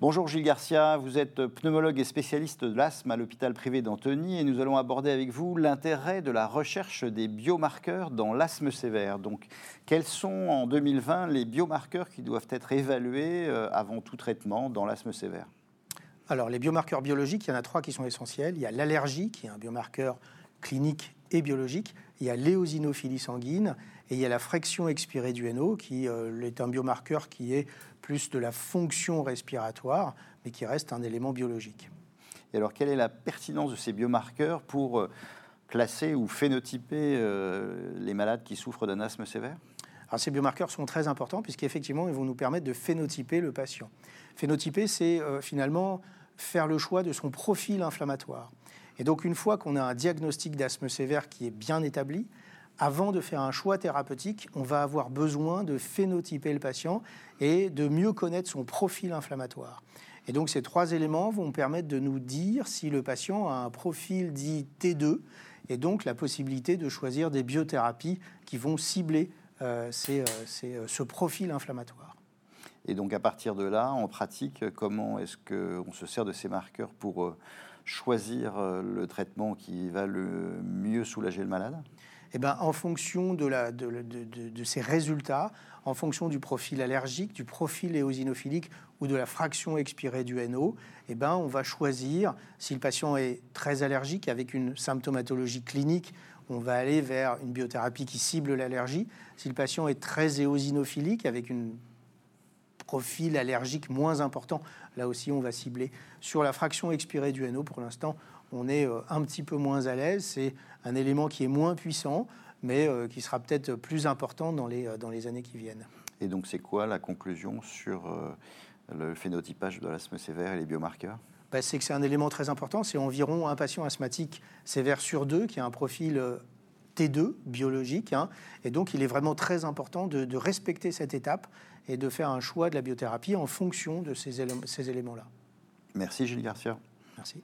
Bonjour Gilles Garcia, vous êtes pneumologue et spécialiste de l'asthme à l'hôpital privé d'Antony et nous allons aborder avec vous l'intérêt de la recherche des biomarqueurs dans l'asthme sévère. Donc, quels sont en 2020 les biomarqueurs qui doivent être évalués euh, avant tout traitement dans l'asthme sévère? Alors, les biomarqueurs biologiques, il y en a trois qui sont essentiels. Il y a l'allergie, qui est un biomarqueur clinique et biologique. Il y a l'éosinophilie sanguine et il y a la fraction expirée du NO, qui euh, est un biomarqueur qui est plus de la fonction respiratoire, mais qui reste un élément biologique. Et alors, quelle est la pertinence de ces biomarqueurs pour euh, classer ou phénotyper euh, les malades qui souffrent d'un asthme sévère? Alors, ces biomarqueurs sont très importants puisqu'effectivement, ils vont nous permettre de phénotyper le patient. Phénotyper, c'est finalement faire le choix de son profil inflammatoire. Et donc, une fois qu'on a un diagnostic d'asthme sévère qui est bien établi, avant de faire un choix thérapeutique, on va avoir besoin de phénotyper le patient et de mieux connaître son profil inflammatoire. Et donc ces trois éléments vont permettre de nous dire si le patient a un profil dit T2 et donc la possibilité de choisir des biothérapies qui vont cibler euh, euh, euh, ce profil inflammatoire. Et donc à partir de là, en pratique, comment est-ce qu'on se sert de ces marqueurs pour choisir le traitement qui va le mieux soulager le malade? Eh ben, en fonction de, ces résultats, en fonction du profil allergique, du profil éosinophilique ou de la fraction expirée du NO, eh ben, on va choisir, si le patient est très allergique avec une symptomatologie clinique, on va aller vers une biothérapie qui cible l'allergie. Si le patient est très éosinophilique avec un profil allergique moins important, là aussi on va cibler. Sur la fraction expirée du NO, pour l'instant, on est euh, un petit peu moins à l'aise. C'est un élément qui est moins puissant, mais euh, qui sera peut-être plus important dans les, euh, dans les années qui viennent. Et donc, c'est quoi la conclusion sur le phénotypage de l'asthme sévère et les biomarqueurs? Bah, C'est que c'est un élément très important. C'est environ un patient asthmatique sévère sur deux qui a un profil T2 biologique. Hein. et donc, il est vraiment très important de, de, respecter cette étape et de faire un choix de la biothérapie en fonction de ces, ces éléments-là. Merci Gilles Garcia. Merci.